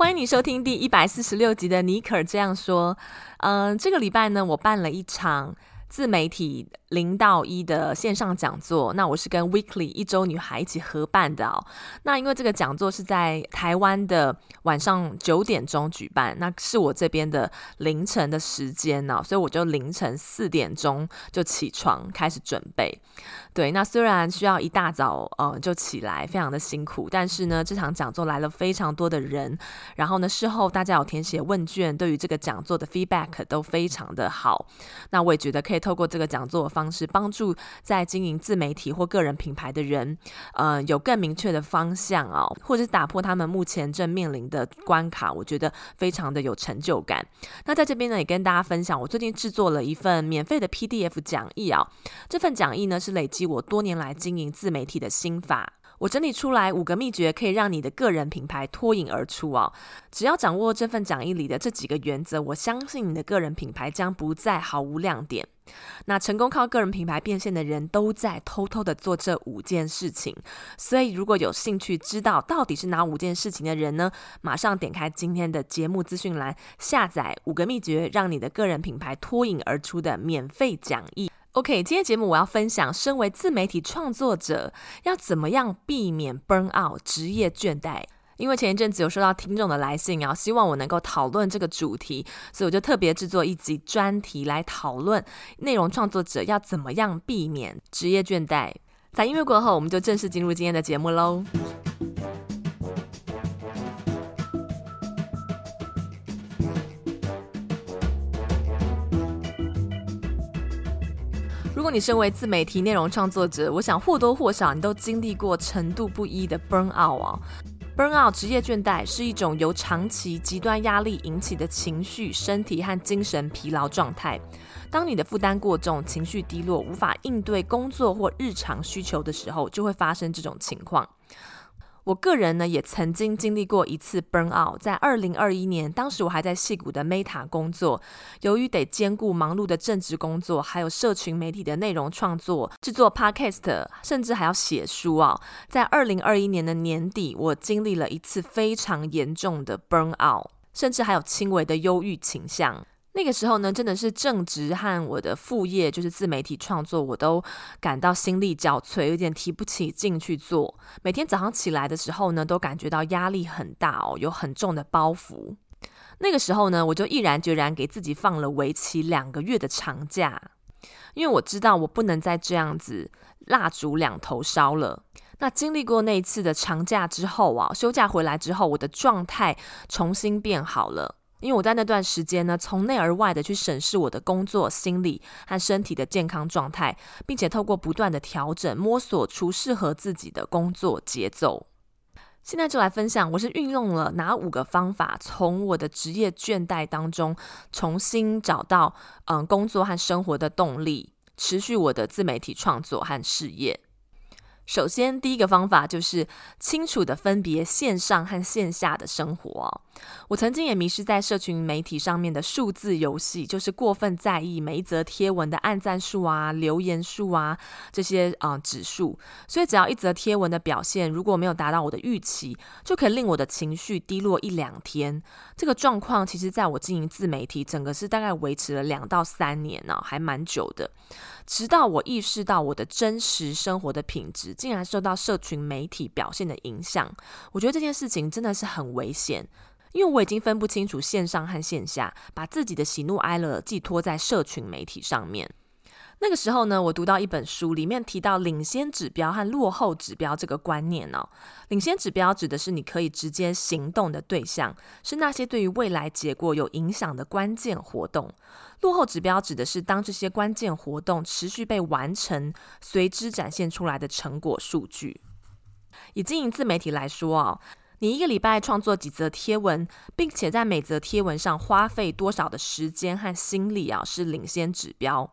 欢迎你收听第一百四十六集的尼可这样说。嗯、这个礼拜呢，我办了一场自媒体零到一的线上讲座，那我是跟 Weekly 一周女孩一起合办的哦。那因为这个讲座是在台湾的晚上九点钟举办，那是我这边的凌晨的时间呢，所以我就凌晨四点钟就起床开始准备。对，那虽然需要一大早呃就起来，非常的辛苦，但是呢，这场讲座来了非常多的人，然后呢，事后大家有填写问卷，对于这个讲座的 feedback 都非常的好。那我也觉得可以透过这个讲座的方式帮助在经营自媒体或个人品牌的人，呃，有更明确的方向哦，或者是打破他们目前正面临的关卡，我觉得非常的有成就感。那在这边呢，也跟大家分享，我最近制作了一份免费的 PDF 讲义啊，这份讲义呢是累积我多年来经营自媒体的心法。我整理出来五个秘诀，可以让你的个人品牌脱颖而出哦。只要掌握这份讲义里的这几个原则，我相信你的个人品牌将不再毫无亮点。那成功靠个人品牌变现的人都在偷偷的做这五件事情，所以如果有兴趣知道到底是哪五件事情的人呢，马上点开今天的节目资讯栏，下载五个秘诀，让你的个人品牌脱颖而出的免费讲义。OK，今天节目我要分享，身为自媒体创作者要怎么样避免 burn out 职业倦怠。因为前一阵子有收到听众的来信啊，希望我能够讨论这个主题，所以我就特别制作一集专题来讨论内容创作者要怎么样避免职业倦怠。在音乐过后，我们就正式进入今天的节目喽。你身为自媒体内容创作者，我想或多或少你都经历过程度不一的 burn out。burn out 职业倦怠是一种由长期极端压力引起的情绪、身体和精神疲劳状态。当你的负担过重、情绪低落、无法应对工作或日常需求的时候，就会发生这种情况。我个人呢，也曾经经历过一次 burn out。在二零二一年，当时我还在矽谷的 Meta 工作，由于得兼顾忙碌的正职工作，还有社群媒体的内容创作、制作 Podcast，甚至还要写书啊。在二零二一年的年底，我经历了一次非常严重的 burn out，甚至还有轻微的忧郁倾向。那个时候呢，真的是正职和我的副业，就是自媒体创作，我都感到心力交瘁，有点提不起劲去做。每天早上起来的时候呢，都感觉到压力很大哦，有很重的包袱。那个时候呢，我就毅然决然给自己放了为期两个月的长假，因为我知道我不能再这样子蜡烛两头烧了。那经历过那一次的长假之后啊，休假回来之后，我的状态重新变好了。因为我在那段时间呢，从内而外的去审视我的工作、心理和身体的健康状态，并且透过不断的调整，摸索出适合自己的工作节奏。现在就来分享，我是运用了哪五个方法，从我的职业倦怠当中重新找到嗯工作和生活的动力，持续我的自媒体创作和事业。首先，第一个方法就是清楚地分别线上和线下的生活。我曾经也迷失在社群媒体上面的数字游戏，就是过分在意每一则贴文的按赞数啊、留言数啊这些啊、指数。所以，只要一则贴文的表现如果没有达到我的预期，就可以令我的情绪低落一两天。这个状况其实在我经营自媒体，整个是大概维持了两到三年呢、还蛮久的。直到我意识到我的真实生活的品质竟然受到社群媒体表现的影响，我觉得这件事情真的是很危险，因为我已经分不清楚线上和线下，把自己的喜怒哀乐寄托在社群媒体上面。那个时候呢，我读到一本书，里面提到领先指标和落后指标这个观念哦。领先指标指的是你可以直接行动的对象，是那些对于未来结果有影响的关键活动。落后指标指的是当这些关键活动持续被完成，随之展现出来的成果数据。以经营自媒体来说啊。你一个礼拜创作几则贴文，并且在每则贴文上花费多少的时间和心力啊，是领先指标；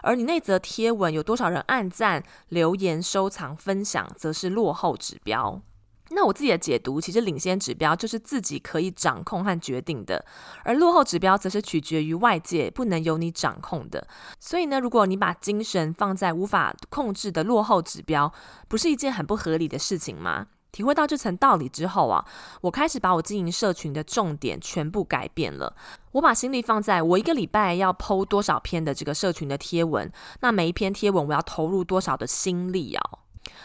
而你那则贴文有多少人按赞、留言、收藏、分享，则是落后指标。那我自己的解读，其实领先指标就是自己可以掌控和决定的，而落后指标则是取决于外界，不能由你掌控的。所以呢，如果你把精神放在无法控制的落后指标，不是一件很不合理的事情吗？体会到这层道理之后啊，我开始把我经营社群的重点全部改变了。我把心力放在我一个礼拜要剖多少篇的这个社群的贴文，那每一篇贴文我要投入多少的心力啊。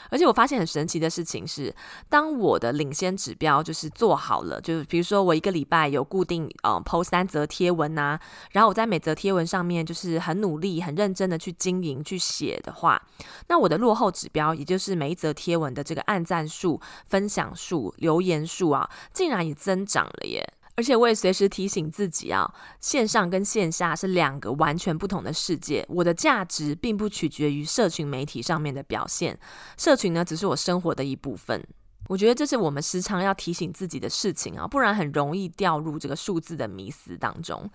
而且我发现很神奇的事情是，当我的领先指标就是做好了，就是比如说我一个礼拜有固定呃 po 三则贴文呐、啊，然后我在每则贴文上面就是很努力、很认真的去经营、去写的话，那我的落后指标，也就是每一则贴文的这个按赞数、分享数、留言数啊，竟然也增长了耶。而且我也随时提醒自己啊，线上跟线下是两个完全不同的世界。我的价值并不取决于社群媒体上面的表现，社群呢只是我生活的一部分。我觉得这是我们时常要提醒自己的事情啊，不然很容易掉入这个数字的迷思当中。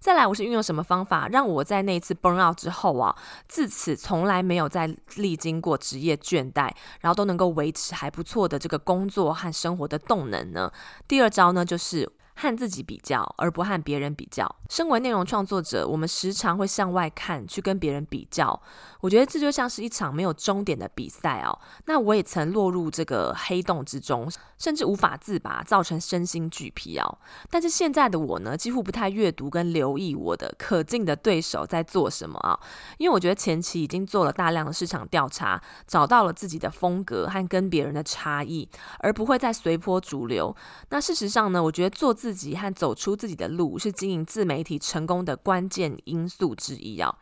再来，我是运用什么方法让我在那次 burn out 之后啊，自此从来没有再历经过职业倦怠，然后都能够维持还不错的这个工作和生活的动能呢？第二招呢，就是。和自己比较，而不和别人比较。身为内容创作者，我们时常会向外看，去跟别人比较。我觉得这就像是一场没有终点的比赛哦。那我也曾落入这个黑洞之中，甚至无法自拔，造成身心俱疲哦。但是现在的我呢，几乎不太阅读跟留意我的可敬的对手在做什么啊，因为我觉得前期已经做了大量的市场调查，找到了自己的风格和跟别人的差异，而不会再随波逐流。那事实上呢，我觉得做自己和走出自己的路是经营自媒体成功的关键因素之一啊，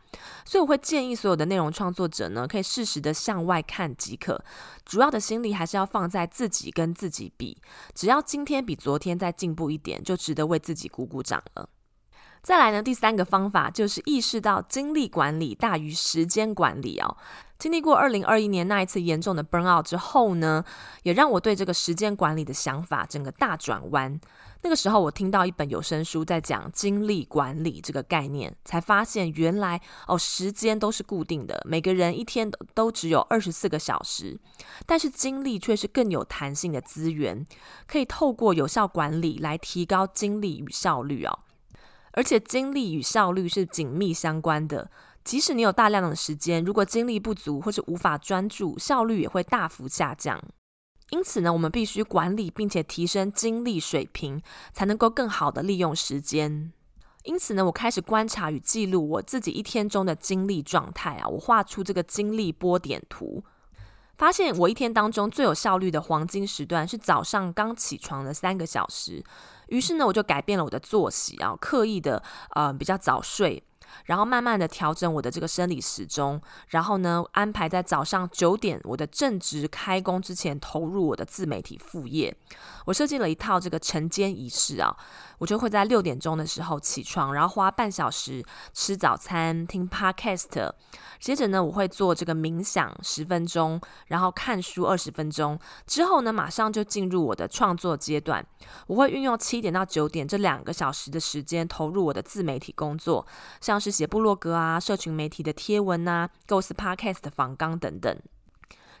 所以我会建议所有的内容创作者呢，可以适时的向外看即可，主要的心力还是要放在自己跟自己比，只要今天比昨天再进步一点，就值得为自己鼓鼓掌了。再来呢，第三个方法就是意识到精力管理大于时间管理哦。经历过二零二一年那一次严重的 burn out 之后呢，也让我对这个时间管理的想法整个大转弯。那个时候，我听到一本有声书在讲精力管理这个概念，才发现原来哦，时间都是固定的，每个人一天都都只有二十四个小时，但是精力却是更有弹性的资源，可以透过有效管理来提高精力与效率哦。而且精力与效率是紧密相关的，即使你有大量的时间，如果精力不足或是无法专注，效率也会大幅下降。因此呢，我们必须管理并且提升精力水平，才能够更好的利用时间。因此呢，我开始观察与记录我自己一天中的精力状态啊，我画出这个精力波点图，发现我一天当中最有效率的黄金时段是早上刚起床的三个小时。于是呢，我就改变了我的作息啊，刻意的呃比较早睡。然后慢慢的调整我的这个生理时钟，然后呢，安排在早上九点我的正值开工之前投入我的自媒体副业。我设计了一套这个晨间仪式啊，我就会在六点钟的时候起床，然后花半小时吃早餐、听 Podcast，接着呢，我会做这个冥想十分钟，然后看书二十分钟，之后呢，马上就进入我的创作阶段。我会运用七点到九点这两个小时的时间投入我的自媒体工作，像是写部落格啊、社群媒体的贴文啊、构思 Podcast 的访纲等等。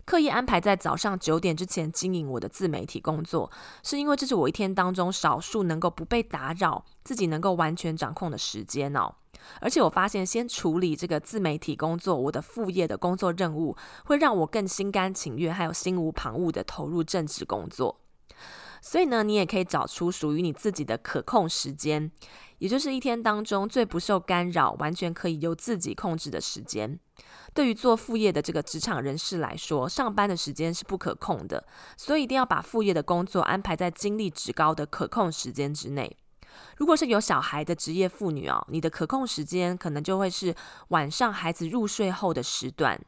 刻意安排在早上九点之前经营我的自媒体工作，是因为这是我一天当中少数能够不被打扰、自己能够完全掌控的时间哦。而且我发现，先处理这个自媒体工作，我的副业的工作任务，会让我更心甘情愿，还有心无旁骛的投入正职工作。所以呢，你也可以找出属于你自己的可控时间，也就是一天当中最不受干扰、完全可以由自己控制的时间。对于做副业的这个职场人士来说，上班的时间是不可控的，所以一定要把副业的工作安排在精力值高的可控时间之内。如果是有小孩的职业妇女哦，你的可控时间可能就会是晚上孩子入睡后的时段。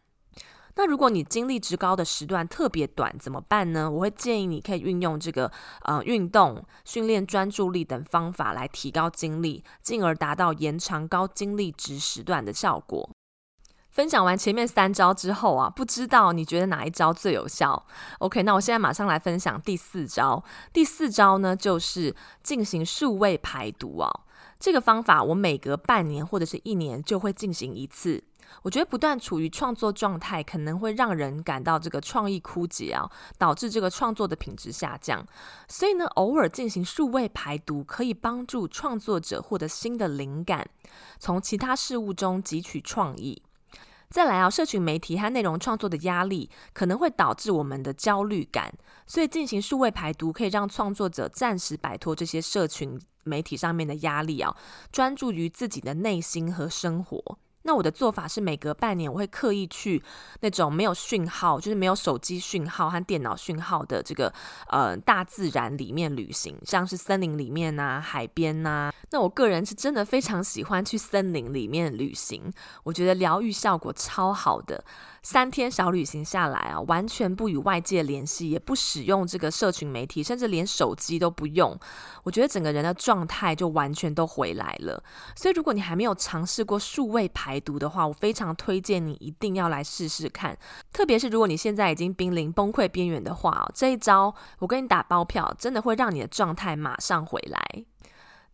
那如果你精力值高的时段特别短，怎么办呢？我会建议你可以运用这个呃运动、训练专注力等方法来提高精力，进而达到延长高精力值时段的效果。分享完前面三招之后啊，不知道你觉得哪一招最有效？OK，那我现在马上来分享第四招。第四招呢，就是进行数位排毒啊。这个方法我每隔半年或者是一年就会进行一次。我觉得不断处于创作状态，可能会让人感到这个创意枯竭啊，导致这个创作的品质下降。所以呢，偶尔进行数位排毒，可以帮助创作者获得新的灵感，从其他事物中汲取创意。再来啊，社群媒体和内容创作的压力可能会导致我们的焦虑感，所以进行数位排毒可以让创作者暂时摆脱这些社群媒体上面的压力啊，专注于自己的内心和生活。那我的做法是，每隔半年我会刻意去那种没有讯号，就是没有手机讯号和电脑讯号的这个呃大自然里面旅行，像是森林里面啊、海边呐、啊。那我个人是真的非常喜欢去森林里面旅行，我觉得疗愈效果超好的。三天小旅行下来啊，完全不与外界联系，也不使用这个社群媒体，甚至连手机都不用。我觉得整个人的状态就完全都回来了。所以，如果你还没有尝试过数位排排毒的话，我非常推荐你一定要来试试看。特别是如果你现在已经濒临崩溃边缘的话，这一招我跟你打包票，真的会让你的状态马上回来。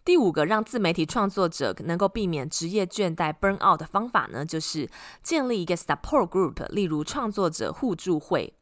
第五个让自媒体创作者能够避免职业倦怠 （burn out） 的方法呢，就是建立一个 support group，例如创作者互助会。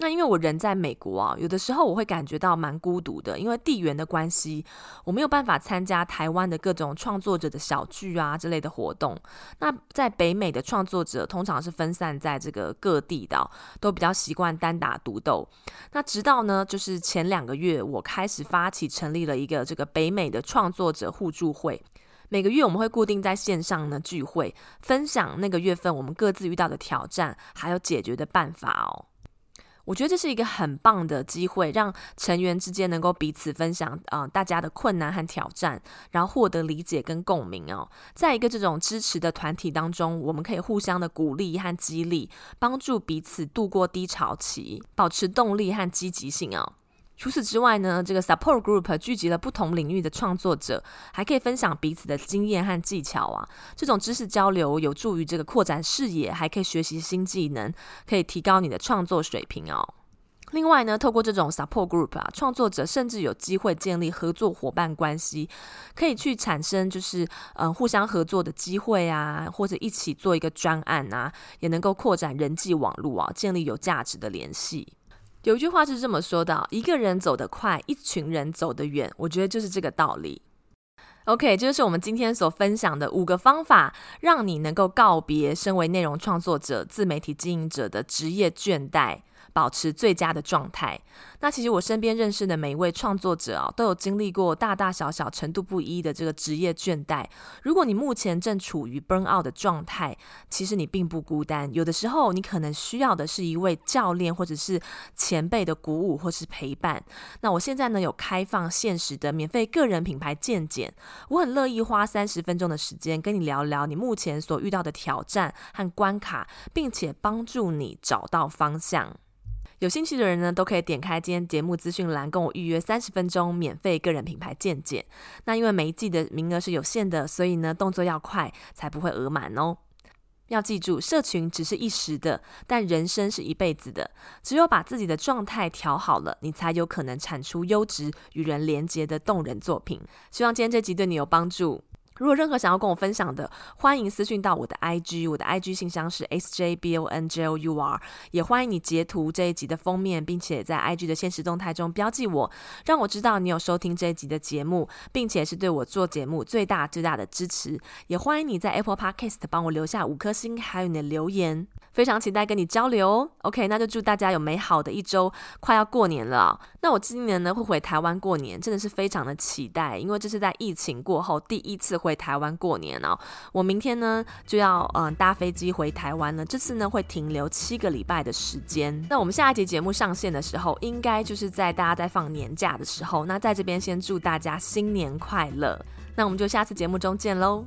那因为我人在美国啊，有的时候我会感觉到蛮孤独的，因为地缘的关系，我没有办法参加台湾的各种创作者的小聚啊之类的活动。那在北美的创作者通常是分散在这个各地的，都比较习惯单打独斗。那直到呢，就是前两个月，我开始发起成立了一个这个北美的创作者互助会，每个月我们会固定在线上呢聚会，分享那个月份我们各自遇到的挑战，还有解决的办法哦。我觉得这是一个很棒的机会，让成员之间能够彼此分享，呃，大家的困难和挑战，然后获得理解跟共鸣哦。在一个这种支持的团体当中，我们可以互相的鼓励和激励，帮助彼此度过低潮期，保持动力和积极性哦。除此之外呢，这个 support group 聚集了不同领域的创作者，还可以分享彼此的经验和技巧啊。这种知识交流有助于这个扩展视野，还可以学习新技能，可以提高你的创作水平哦。另外呢，透过这种 support group 啊，创作者甚至有机会建立合作伙伴关系，可以去产生就是嗯、互相合作的机会啊，或者一起做一个专案啊，也能够扩展人际网络啊，建立有价值的联系。有一句话是这么说的：一个人走得快，一群人走得远。我觉得就是这个道理。OK，这就是我们今天所分享的五个方法，让你能够告别身为内容创作者、自媒体经营者的职业倦怠。保持最佳的状态。那其实我身边认识的每一位创作者啊，都有经历过大大小小程度不一的这个职业倦怠。如果你目前正处于 burn out 的状态，其实你并不孤单。有的时候，你可能需要的是一位教练或者是前辈的鼓舞或是陪伴。那我现在呢，有开放限时的免费个人品牌健检，我很乐意花三十分钟的时间跟你聊聊你目前所遇到的挑战和关卡，并且帮助你找到方向。有兴趣的人呢，都可以点开今天节目资讯栏，跟我预约三十分钟免费个人品牌见解。那因为每一季的名额是有限的，所以呢，动作要快，才不会额满哦。要记住，社群只是一时的，但人生是一辈子的。只有把自己的状态调好了，你才有可能产出优质与人连接的动人作品。希望今天这集对你有帮助。如果任何想要跟我分享的，欢迎私讯到我的 IG，我的 IG 信箱是 sjbonjour，也欢迎你截图这一集的封面，并且在 IG 的限时动态中标记我，让我知道你有收听这一集的节目，并且是对我做节目最大最大的支持。也欢迎你在 Apple Podcast 帮我留下五颗星，还有你的留言。非常期待跟你交流哦。OK，那就祝大家有美好的一周。快要过年了，那我今年呢会回台湾过年，真的是非常的期待，因为这是在疫情过后第一次回回台湾过年哦。我明天呢就要嗯搭飞机回台湾了，这次呢会停留七个礼拜的时间。那我们下一集节目上线的时候，应该就是在大家在放年假的时候。那在这边先祝大家新年快乐。那我们就下次节目中见喽。